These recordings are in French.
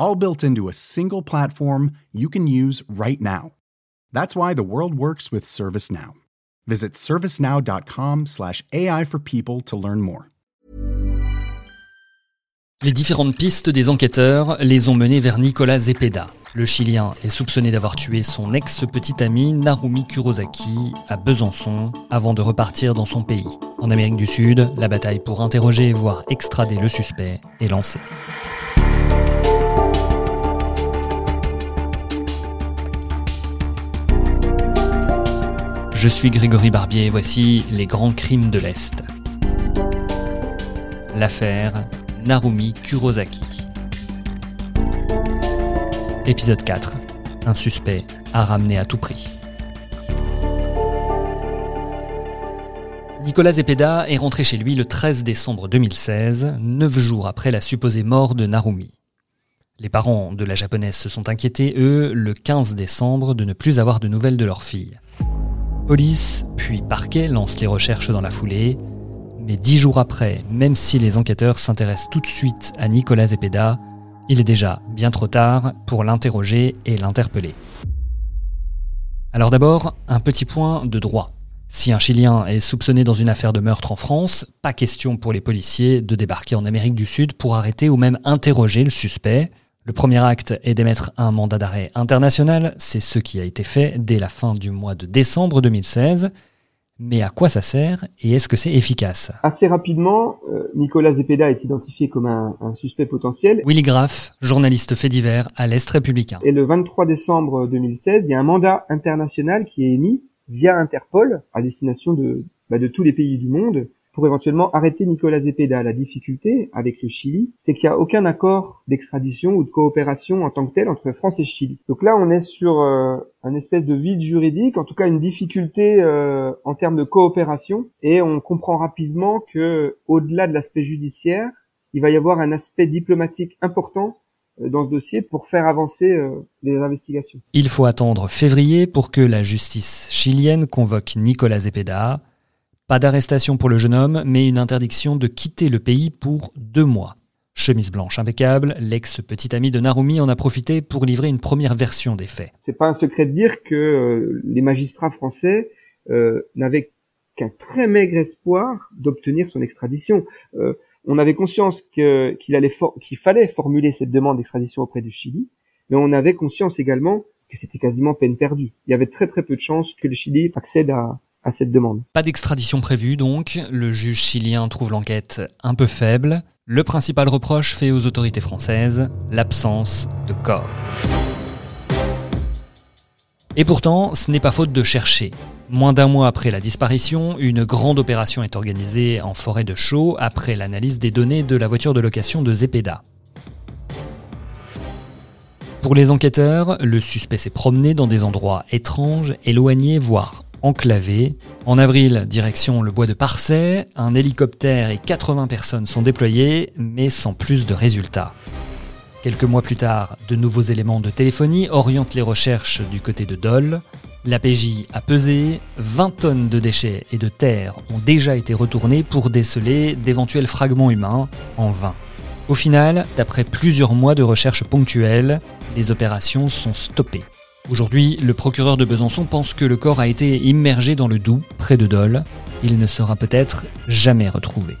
all built into a single platform you can use right now. That's why the world works with ServiceNow. Visit servicenow.com/ai for people to learn more. Les différentes pistes des enquêteurs les ont menés vers Nicolas Zepeda. Le Chilien est soupçonné d'avoir tué son ex-petit ami Narumi Kurosaki à Besançon avant de repartir dans son pays. En Amérique du Sud, la bataille pour interroger voire extrader le suspect est lancée. Je suis Grégory Barbier et voici les grands crimes de l'Est. L'affaire Narumi Kurosaki. Épisode 4. Un suspect à ramener à tout prix. Nicolas Zepeda est rentré chez lui le 13 décembre 2016, neuf jours après la supposée mort de Narumi. Les parents de la japonaise se sont inquiétés, eux, le 15 décembre, de ne plus avoir de nouvelles de leur fille. Police, puis parquet lancent les recherches dans la foulée, mais dix jours après, même si les enquêteurs s'intéressent tout de suite à Nicolas Zepeda, il est déjà bien trop tard pour l'interroger et l'interpeller. Alors d'abord, un petit point de droit. Si un Chilien est soupçonné dans une affaire de meurtre en France, pas question pour les policiers de débarquer en Amérique du Sud pour arrêter ou même interroger le suspect. Le premier acte est d'émettre un mandat d'arrêt international, c'est ce qui a été fait dès la fin du mois de décembre 2016. Mais à quoi ça sert et est-ce que c'est efficace? Assez rapidement, euh, Nicolas Zepeda est identifié comme un, suspect potentiel. Willy Graff, journaliste fait divers à l'Est républicain. Et le 23 décembre 2016, il y a un mandat international qui est émis via Interpol à destination de, bah, de tous les pays du monde pour éventuellement arrêter Nicolas Zepeda. La difficulté avec le Chili, c'est qu'il n'y a aucun accord d'extradition ou de coopération en tant que tel entre France et Chili. Donc là, on est sur euh, un espèce de vide juridique, en tout cas une difficulté euh, en termes de coopération, et on comprend rapidement que au-delà de l'aspect judiciaire, il va y avoir un aspect diplomatique important euh, dans ce dossier pour faire avancer les investigations. Il faut attendre février pour que la justice chilienne convoque Nicolas Zepeda pas d'arrestation pour le jeune homme, mais une interdiction de quitter le pays pour deux mois. Chemise blanche impeccable, l'ex-petit ami de Narumi en a profité pour livrer une première version des faits. C'est pas un secret de dire que euh, les magistrats français euh, n'avaient qu'un très maigre espoir d'obtenir son extradition. Euh, on avait conscience qu'il qu'il fallait formuler cette demande d'extradition auprès du Chili, mais on avait conscience également que c'était quasiment peine perdue. Il y avait très très peu de chances que le Chili accède à, Pas d'extradition prévue donc, le juge chilien trouve l'enquête un peu faible. Le principal reproche fait aux autorités françaises, l'absence de corps. Et pourtant, ce n'est pas faute de chercher. Moins d'un mois après la disparition, une grande opération est organisée en forêt de Chaux après l'analyse des données de la voiture de location de Zepeda. Pour les enquêteurs, le suspect s'est promené dans des endroits étranges, éloignés, voire enclavé. En avril, direction le bois de Parcey, un hélicoptère et 80 personnes sont déployés, mais sans plus de résultats. Quelques mois plus tard, de nouveaux éléments de téléphonie orientent les recherches du côté de Dole. L'APJ a pesé, 20 tonnes de déchets et de terre ont déjà été retournés pour déceler d'éventuels fragments humains, en vain. Au final, d'après plusieurs mois de recherches ponctuelles, les opérations sont stoppées. Aujourd'hui, le procureur de Besançon pense que le corps a été immergé dans le Doubs, près de Dole. Il ne sera peut-être jamais retrouvé.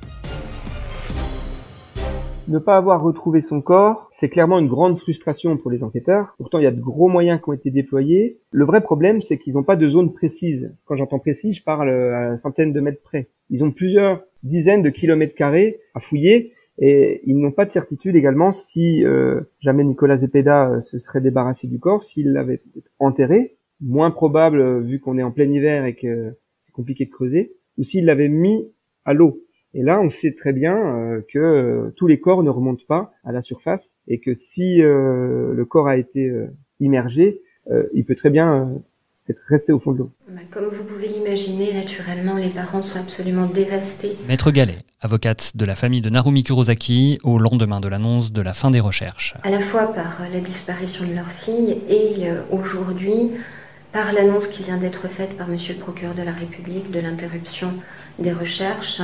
Ne pas avoir retrouvé son corps, c'est clairement une grande frustration pour les enquêteurs. Pourtant, il y a de gros moyens qui ont été déployés. Le vrai problème, c'est qu'ils n'ont pas de zone précise. Quand j'entends précis, je parle à centaines de mètres près. Ils ont plusieurs dizaines de kilomètres carrés à fouiller et ils n'ont pas de certitude également si euh, jamais Nicolas Zepeda euh, se serait débarrassé du corps, s'il l'avait enterré, moins probable euh, vu qu'on est en plein hiver et que c'est compliqué de creuser, ou s'il l'avait mis à l'eau. Et là, on sait très bien que tous les corps ne remontent pas à la surface et que si le corps a été immergé, il peut très bien être resté au fond de l'eau. Comme vous pouvez l'imaginer, naturellement, les parents sont absolument dévastés. Maître Gallet, avocate de la famille de Narumi Kurosaki, au lendemain de l'annonce de la fin des recherches. À la fois par la disparition de leur fille et euh, aujourd'hui par l'annonce qui vient d'être faite par Monsieur le procureur de la République de l'interruption des recherches.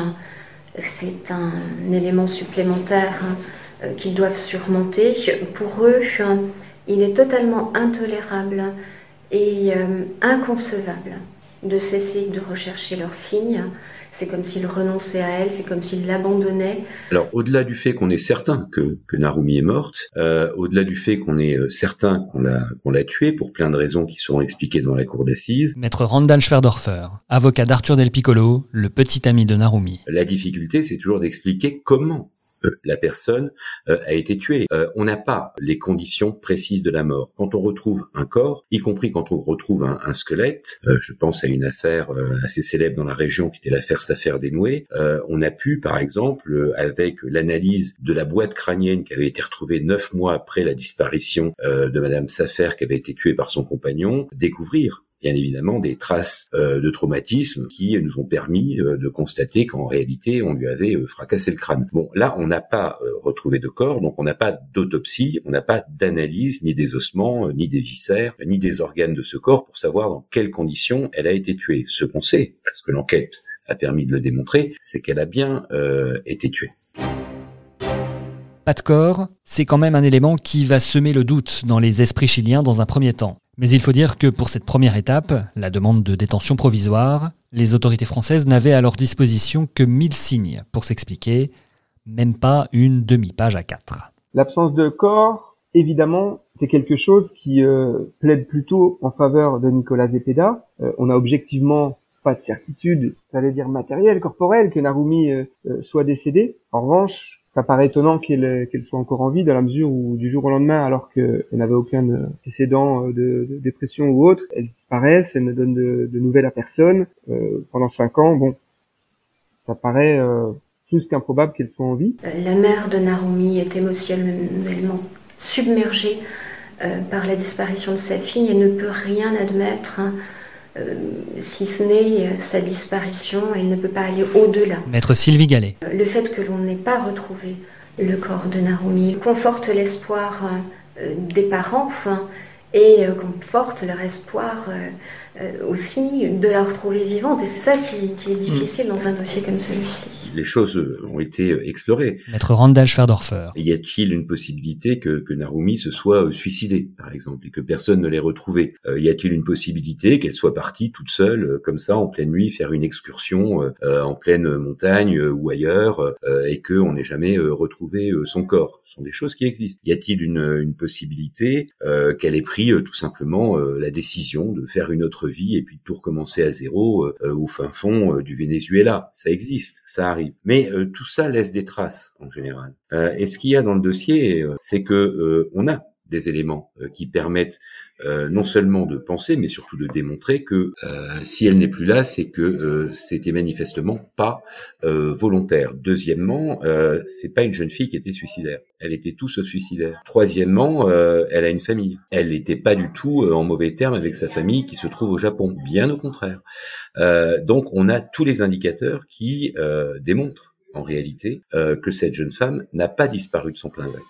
C'est un élément supplémentaire hein, euh, qu'ils doivent surmonter. Pour eux, il est totalement intolérable et euh, inconcevable de cesser de rechercher leur fille. C'est comme s'ils renonçaient à elle, c'est comme s'ils l'abandonnaient. Alors, au-delà du fait qu'on est certain que, que Narumi est morte, euh, au-delà du fait qu'on est euh, certain qu'on l'a qu'on l'a tuée pour plein de raisons qui seront expliquées dans la cour d'assises. Maître Randall Schwerdorfer, avocat d'Arthur Del Piccolo, le petit ami de Narumi. La difficulté, c'est toujours d'expliquer comment la personne euh, a été tuée. Euh, on n'a pas les conditions précises de la mort. Quand on retrouve un corps, y compris quand on retrouve un, squelette, euh, je pense à une affaire assez célèbre dans la région qui était l'affaire Safer dénouée, on a pu, par exemple, avec l'analyse de la boîte crânienne qui avait été retrouvée neuf mois après la disparition de Madame Safer qui avait été tuée par son compagnon, découvrir bien évidemment des traces euh, de traumatisme qui nous ont permis euh, de constater qu'en réalité on lui avait euh, fracassé le crâne. Bon, là on n'a pas retrouvé de corps, donc on n'a pas d'autopsie, on n'a pas d'analyse ni des ossements, ni des viscères, ni des organes de ce corps pour savoir dans quelles conditions elle a été tuée. Ce qu'on sait, parce que l'enquête a permis de le démontrer, c'est qu'elle a bien été tuée. Pas de corps, c'est quand même un élément qui va semer le doute dans les esprits chiliens dans un premier temps. Mais il faut dire que pour cette première étape, la demande de détention provisoire, les autorités françaises n'avaient à leur disposition que 1000 signes pour s'expliquer, même pas une demi-page à quatre. L'absence de corps, évidemment, c'est quelque chose qui euh, plaide plutôt en faveur de Nicolas Zepeda. Euh, on a objectivement pas de certitude, j'allais dire matérielle, corporelle, que Narumi euh, soit décédé. En revanche, ça paraît étonnant qu'elle qu'elle soit encore en vie dans la mesure où du jour au lendemain, alors qu'elle n'avait aucun euh, précédent euh, de, de, dépression ou autre, elle disparaît, elle ne donne de, de nouvelles à personne euh, pendant cinq ans. Bon, ça paraît euh, plus qu'improbable qu'elle soit en vie. La mère de Narumi est émotionnellement submergée par la disparition de sa fille et ne peut rien admettre. Hein. Euh, si ce n'est euh, sa disparition, elle ne peut pas aller au-delà. Maître Sylvie Gallet. Euh, le fait que l'on n'ait pas retrouvé le corps de Narumi conforte l'espoir des parents enfin, et conforte leur espoir aussi de la retrouver vivante. Et c'est ça qui, qui, est difficile dans un dossier comme celui-ci. Les choses ont été explorées. Maître Randall Schwerdorfer. Y a-t-il une possibilité que, que Narumi se soit suicidée, par exemple, et que personne ne l'ait retrouvée? Euh, Y a-t-il une possibilité qu'elle soit partie toute seule, euh, comme ça, en pleine nuit, faire une excursion euh, en pleine montagne ou ailleurs, et qu'on n'ait jamais retrouvé son corps? Ce sont des choses qui existent. Y a-t-il une, une possibilité qu'elle ait pris tout simplement la décision de faire une autre vie et puis tout recommencer à zéro euh, au fin fond euh, du Venezuela. Ça existe, ça arrive. Mais euh, tout ça laisse des traces en général. et ce qu'il y a dans le dossier, c'est que on a des éléments qui permettent euh, non seulement de penser, mais surtout de démontrer que euh, si elle n'est plus là, c'est que euh, c'était manifestement pas volontaire. Deuxièmement, c'est pas une jeune fille qui était suicidaire. Elle était tout sauf suicidaire. Troisièmement, elle a une famille. Elle n'était pas du tout en mauvais termes avec sa famille qui se trouve au Japon. Bien au contraire. donc, on a tous les indicateurs qui démontrent en réalité que cette jeune femme n'a pas disparu de son plein gré.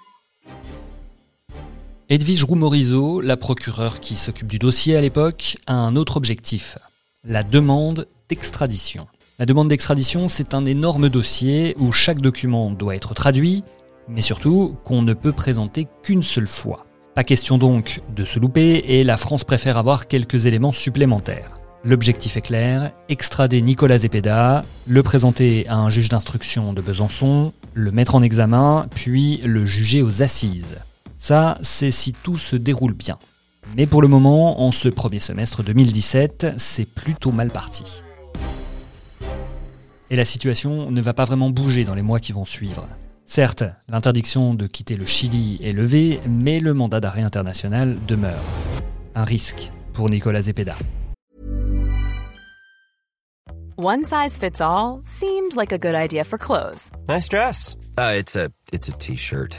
Edwige Roumorizo, la procureure qui s'occupe du dossier à l'époque, a un autre objectif, la demande d'extradition. La demande d'extradition, c'est un énorme dossier où chaque document doit être traduit, mais surtout qu'on ne peut présenter qu'une seule fois. Pas question donc de se louper et la France préfère avoir quelques éléments supplémentaires. L'objectif est clair, extrader Nicolas Zepeda, le présenter à un juge d'instruction de Besançon, le mettre en examen, puis le juger aux assises. Ça, c'est si tout se déroule bien. Mais pour le moment, en ce premier semestre 2017, c'est plutôt mal parti. Et la situation ne va pas vraiment bouger dans les mois qui vont suivre. Certes, l'interdiction de quitter le Chili est levée, mais le mandat d'arrêt international demeure. Un risque pour Nicolas Zepeda. One size fits all seemed like a good idea for clothes. Nice dress. Uh, it's a t-shirt.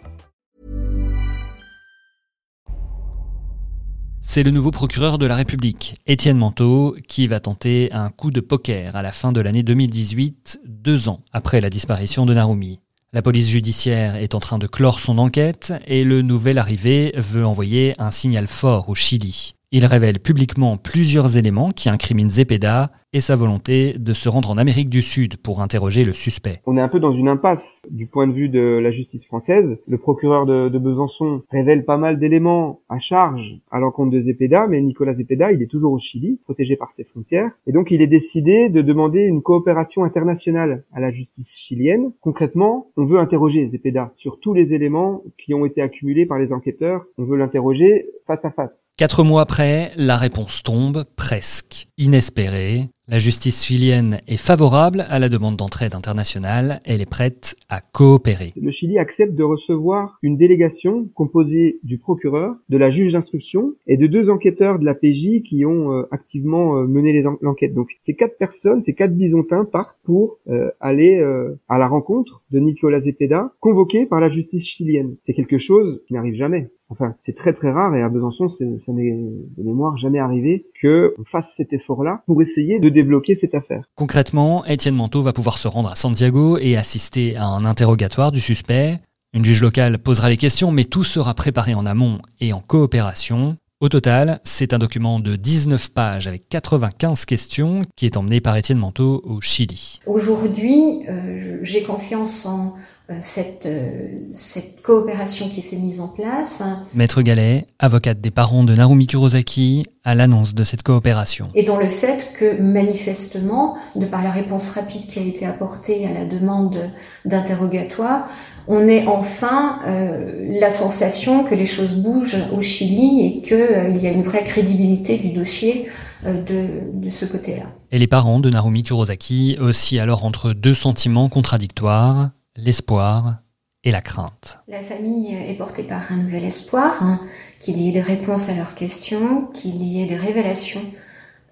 C'est le nouveau procureur de la République, Étienne Manteau, qui va tenter un coup de poker à la fin de l'année 2018, deux ans après la disparition de Narumi. La police judiciaire est en train de clore son enquête et le nouvel arrivé veut envoyer un signal fort au Chili. Il révèle publiquement plusieurs éléments qui incriminent Zepeda et sa volonté de se rendre en Amérique du Sud pour interroger le suspect. On est un peu dans une impasse du point de vue de la justice française. Le procureur de, de Besançon révèle pas mal d'éléments à charge à l'encontre de Zepeda, mais Nicolas Zepeda, il est toujours au Chili, protégé par ses frontières, et donc il est décidé de demander une coopération internationale à la justice chilienne. Concrètement, on veut interroger Zepeda sur tous les éléments qui ont été accumulés par les enquêteurs. On veut l'interroger face à face. Quatre mois après, la réponse tombe, presque, inespérée. La justice chilienne est favorable à la demande d'entraide internationale, elle est prête à coopérer. Le Chili accepte de recevoir une délégation composée du procureur, de la juge d'instruction et de deux enquêteurs de la PJ qui ont euh, activement euh, mené l'enquête. Donc ces quatre personnes, ces quatre bisontins partent pour euh, aller à la rencontre de Nicolas Zepeda, convoqué par la justice chilienne. C'est quelque chose qui n'arrive jamais. Enfin, c'est très très rare et à Besançon, ça n'est de mémoire jamais arrivé que on fasse cet effort-là pour essayer de débloquer cette affaire. Concrètement, Étienne Manteau va pouvoir se rendre à Santiago et assister à un interrogatoire du suspect. Une juge locale posera les questions, mais tout sera préparé en amont et en coopération. Au total, c'est un document de 19 pages avec 95 questions qui est emmené par Étienne Manteau au Chili. Aujourd'hui, euh, j'ai confiance en cette, euh, cette coopération qui s'est mise en place. Maître Gallet, avocate des parents de Narumi Kurosaki, à l'annonce de cette coopération. Et dans le fait que manifestement, de par la réponse rapide qui a été apportée à la demande d'interrogatoire, on ait enfin euh, la sensation que les choses bougent au Chili et qu'il euh, y a une vraie crédibilité du dossier euh, de, de ce côté-là. Et les parents de Narumi Kurosaki aussi alors entre deux sentiments contradictoires, l'espoir et la crainte. La famille est portée par un nouvel espoir, hein, qu'il y ait des réponses à leurs questions, qu'il y ait des révélations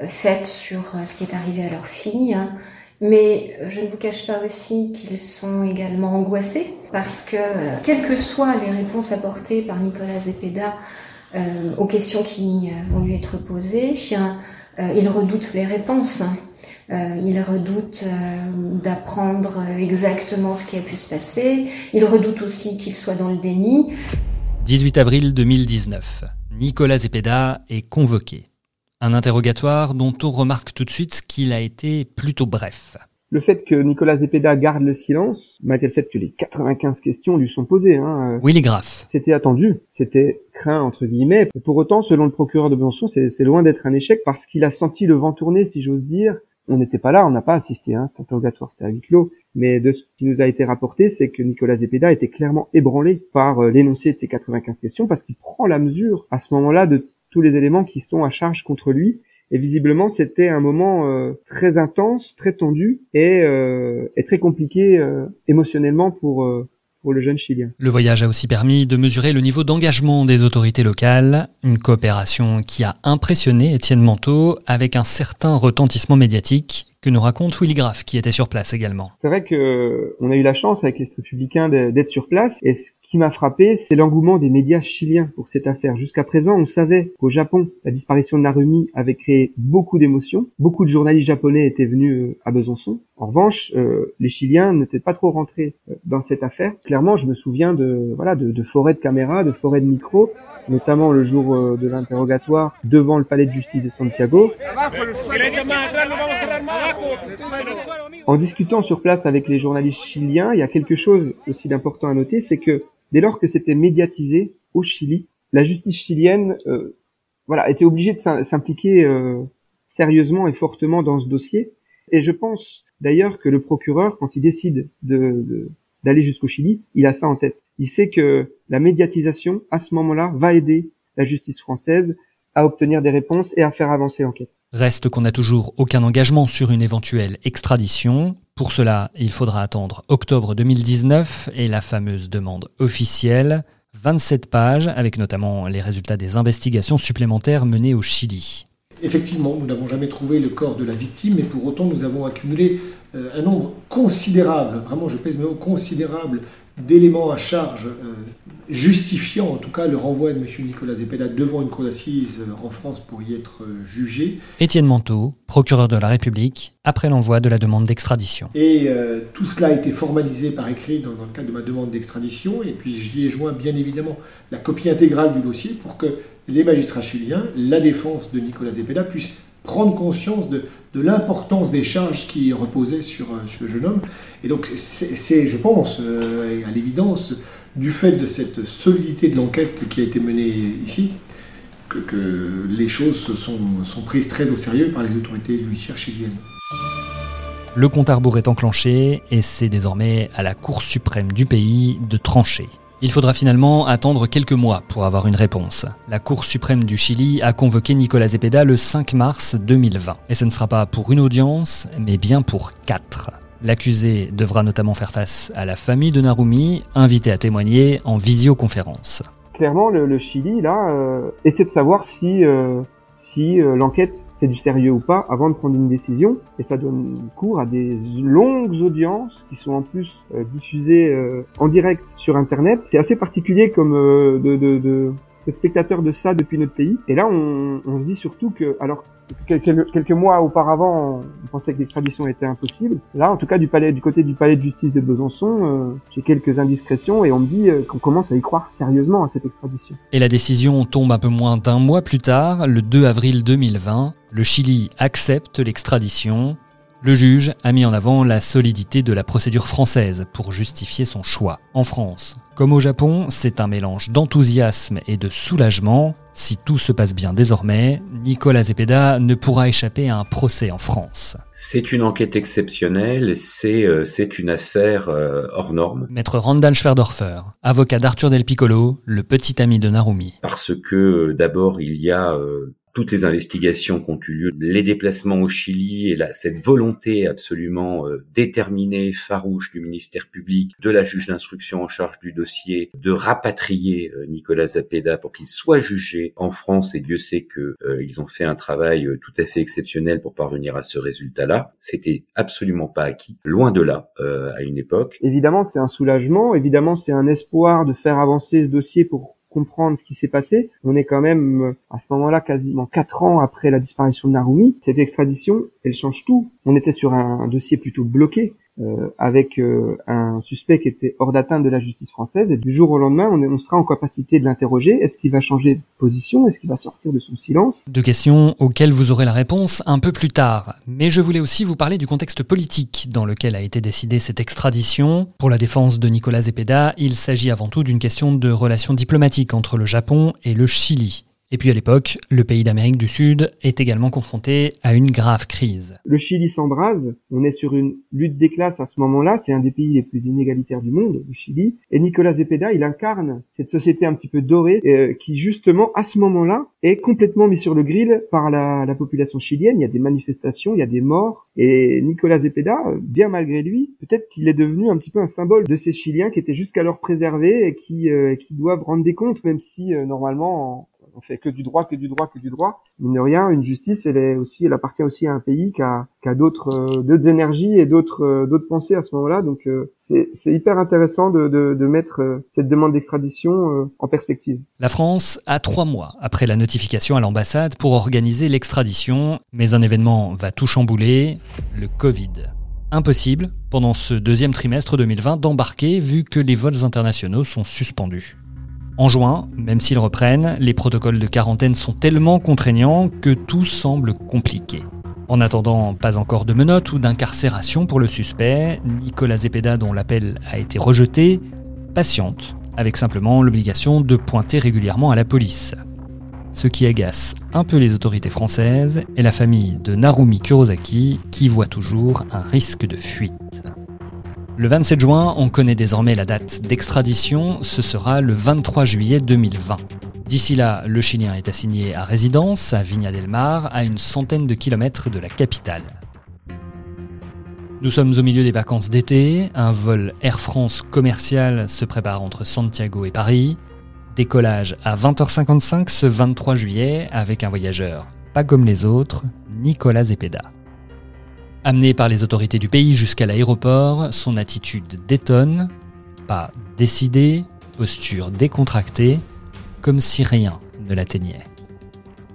euh, faites sur euh, ce qui est arrivé à leur fille. hein. Mais euh, je ne vous cache pas aussi qu'ils sont également angoissés parce que, quelles que soient les réponses apportées par Nicolas Zepeda aux questions qui vont lui être posées, euh, il redoute les réponses. Euh, il redoute euh, d'apprendre exactement ce qui a pu se passer. Il redoute aussi qu'il soit dans le déni. 18 avril 2019. Nicolas Zepeda est convoqué. Un interrogatoire dont on remarque tout de suite qu'il a été plutôt bref. Le fait que Nicolas Zepeda garde le silence, malgré le fait que les 95 questions lui sont posées, hein, euh, Willy Graff. c'était attendu, c'était craint entre guillemets. Pour autant, selon le procureur de Besançon, c'est c'est loin d'être un échec parce qu'il a senti le vent tourner, si j'ose dire. On n'était pas là, on n'a pas assisté à hein, cet interrogatoire, c'était à huis clos. Mais de ce qui nous a été rapporté, c'est que Nicolas Zepeda était clairement ébranlé par euh, l'énoncé de ces 95 questions parce qu'il prend la mesure à ce moment-là de tous les éléments qui sont à charge contre lui. Et visiblement, c'était un moment euh, très intense, très tendu et, euh, et très compliqué euh, émotionnellement pour euh, pour le jeune Chilien. Le voyage a aussi permis de mesurer le niveau d'engagement des autorités locales, une coopération qui a impressionné Étienne Manteau avec un certain retentissement médiatique que nous raconte Willy Graff qui était sur place également. C'est vrai que euh, on a eu la chance avec les républicains d'être sur place et ce qui m'a frappé, c'est l'engouement des médias chiliens pour cette affaire. Jusqu'à présent, on savait qu'au Japon, la disparition de Narumi avait créé beaucoup d'émotions. Beaucoup de journalistes japonais étaient venus euh, à Besançon. En revanche, euh, les Chiliens n'étaient pas trop rentrés euh, dans cette affaire. Clairement, je me souviens de voilà de, de forêts de caméras, de forêts de micros, notamment le jour euh, de l'interrogatoire devant le palais de justice de Santiago. En discutant sur place avec les journalistes chiliens, il y a quelque chose aussi d'important à noter, c'est que dès lors que c'était médiatisé au Chili, la justice chilienne euh, voilà, était obligée de s'im- s'impliquer euh, sérieusement et fortement dans ce dossier. Et je pense d'ailleurs que le procureur, quand il décide de, de- d'aller jusqu'au Chili, il a ça en tête. Il sait que la médiatisation, à ce moment-là, va aider la justice française à obtenir des réponses et à faire avancer l'enquête. Reste qu'on n'a toujours aucun engagement sur une éventuelle extradition. Pour cela, il faudra attendre octobre 2019 et la fameuse demande officielle, 27 pages avec notamment les résultats des investigations supplémentaires menées au Chili. Effectivement, nous n'avons jamais trouvé le corps de la victime, mais pour autant nous avons accumulé un nombre considérable, vraiment je pèse mes mots, considérable d'éléments à charge euh, justifiant en tout cas le renvoi de M. Nicolas Zepeda devant une cour d'assises euh, en France pour y être jugé. Étienne Manteau, procureur de la République, après l'envoi de la demande d'extradition. Et tout cela a été formalisé par écrit dans, dans le cadre de ma demande d'extradition, et puis j'y ai joint bien évidemment la copie intégrale du dossier pour que les magistrats chiliens, la défense de Nicolas Zepeda puissent prendre conscience de, l'importance des charges qui reposaient sur, euh, sur, le jeune homme. Et donc c'est, je pense, euh, à l'évidence, du fait de cette solidité de l'enquête qui a été menée ici, que, que les choses sont, sont prises très au sérieux par les autorités judiciaires chiliennes. Le compte à rebours est enclenché et c'est désormais à la Cour suprême du pays de trancher. Il faudra finalement attendre quelques mois pour avoir une réponse. La Cour suprême du Chili a convoqué Nicolas Zepeda le 5 mars 2020. Et ce ne sera pas pour une audience, mais bien pour quatre. L'accusé devra notamment faire face à la famille de Narumi, invité à témoigner en visioconférence. Clairement, le, Chili, là, euh, essaie de savoir si euh, si euh, l'enquête c'est du sérieux ou pas avant de prendre une décision et ça donne cours à des longues audiences qui sont en plus euh, diffusées euh, en direct sur internet. C'est assez particulier comme de, de, de, spectateur de ça depuis notre pays. Et là, on, on se dit surtout que, alors quelques, quelques mois auparavant, on pensait que l'extradition était impossible. Là, en tout cas, du palais, du côté du palais de justice de Besançon, euh, j'ai quelques indiscrétions et on me dit euh, qu'on commence à y croire sérieusement à cette extradition. Et la décision tombe un peu moins d'un mois plus tard, le 2 avril 2020. Le Chili accepte l'extradition. Le juge a mis en avant la solidité de la procédure française pour justifier son choix. En France, comme au Japon, c'est un mélange d'enthousiasme et de soulagement. Si tout se passe bien désormais, Nicolas Zepeda ne pourra échapper à un procès en France. C'est une enquête exceptionnelle, c'est euh, une affaire euh, hors norme. Maître Randall Schwerdorfer, avocat d'Arthur Del Piccolo, le petit ami de Narumi. Parce que euh, d'abord il y a toutes les investigations qui ont eu lieu, les déplacements au Chili et la, cette volonté absolument euh, déterminée, farouche du ministère public, de la juge d'instruction en charge du dossier, de rapatrier euh, Nicolas Zapeda pour qu'il soit jugé en France. Et Dieu sait que euh, ils ont fait un travail tout à fait exceptionnel pour parvenir à ce résultat-là. C'était absolument pas acquis, loin de là, à une époque. Évidemment, c'est un soulagement. Évidemment, c'est un espoir de faire avancer ce dossier pour comprendre ce qui s'est passé. On est quand même euh, à ce moment-là quasiment quatre ans après la disparition de Narumi. Cette extradition, elle change tout. On était sur un dossier plutôt bloqué. Euh, avec euh, un suspect qui était hors d'atteinte de la justice française et du jour au lendemain on, on sera en capacité de l'interroger. Est-ce qu'il va changer de position? Est-ce qu'il va sortir de son silence? Deux questions auxquelles vous aurez la réponse un peu plus tard. Mais je voulais aussi vous parler du contexte politique dans lequel a été décidée cette extradition. Pour la défense de Nicolas Zepeda, il s'agit avant tout d'une question de relations diplomatiques entre le Japon et le Chili. Et puis à l'époque, le pays d'Amérique du Sud est également confronté à une grave crise. Le Chili s'embrase, on est sur une lutte des classes à ce moment-là, c'est un des pays les plus inégalitaires du monde, le Chili, et Nicolas Zepeda, il incarne cette société un petit peu dorée euh, qui justement à ce moment-là est complètement mis sur le grill par la, la, population chilienne, il y a des manifestations, il y a des morts, et Nicolas Zepeda, bien malgré lui, peut-être qu'il est devenu un petit peu un symbole de ces Chiliens qui étaient jusqu'alors préservés et qui, euh, qui doivent rendre des comptes, même si euh, normalement on fait que du droit, que du droit, que du droit. Mine de rien, une justice, elle est aussi, elle appartient aussi à un pays qui a, euh, d'autres énergies et d'autres, euh, d'autres pensées à ce moment-là. Donc, euh, c'est, hyper intéressant de, de mettre cette demande d'extradition en perspective. La France a trois mois après la notification à l'ambassade pour organiser l'extradition, mais un événement va tout chambouler, le Covid. Impossible, pendant ce deuxième trimestre 2020, d'embarquer vu que les vols internationaux sont suspendus. En juin, même s'ils reprennent, les protocoles de quarantaine sont tellement contraignants que tout semble compliqué. En attendant, pas encore de menottes ou d'incarcération pour le suspect, Nicolas Zepeda, dont l'appel a été rejeté, patiente, avec simplement l'obligation de pointer régulièrement à la police. Ce qui agace un peu les autorités françaises et la famille de Narumi Kurosaki, qui voit toujours un risque de fuite. Le 27 juin, on connaît désormais la date d'extradition, ce sera le 23 juillet 2020. D'ici là, le Chilien est assigné à résidence à Viña del Mar, à une centaine de kilomètres de la capitale. Nous sommes au milieu des vacances d'été, un vol Air France commercial se prépare entre Santiago et Paris. Décollage à 20h55 ce 23 juillet avec un voyageur pas comme les autres, Nicolas Zepeda. Amené par les autorités du pays jusqu'à l'aéroport, son attitude détonne, pas décidée, posture décontractée, comme si rien ne l'atteignait.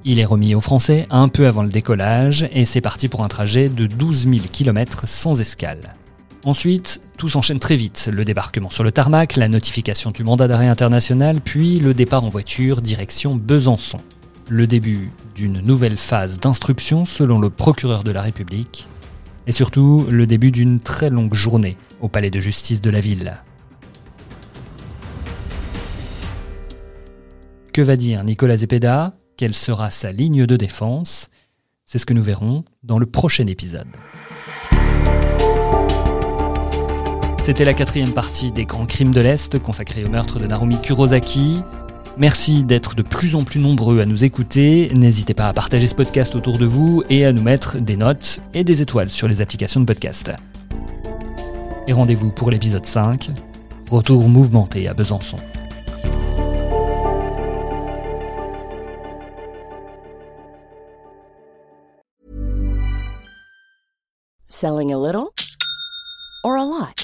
Il est remis aux Français un peu avant le décollage et c'est parti pour un trajet de 12 000 km sans escale. Ensuite, tout s'enchaîne très vite. Le débarquement sur le tarmac, la notification du mandat d'arrêt international, puis le départ en voiture direction Besançon. Le début d'une nouvelle phase d'instruction selon le procureur de la République, et surtout le début d'une très longue journée au palais de justice de la ville. Que va dire Nicolas Zepeda? Quelle sera sa ligne de défense? C'est ce que nous verrons dans le prochain épisode. C'était la quatrième partie des Grands Crimes de l'Est consacrée au meurtre de Narumi Kurosaki. Merci d'être de plus en plus nombreux à nous écouter. N'hésitez pas à partager ce podcast autour de vous et à nous mettre des notes et des étoiles sur les applications de podcast. Et rendez-vous pour l'épisode 5, Retour mouvementé à Besançon. Selling a little or a lot?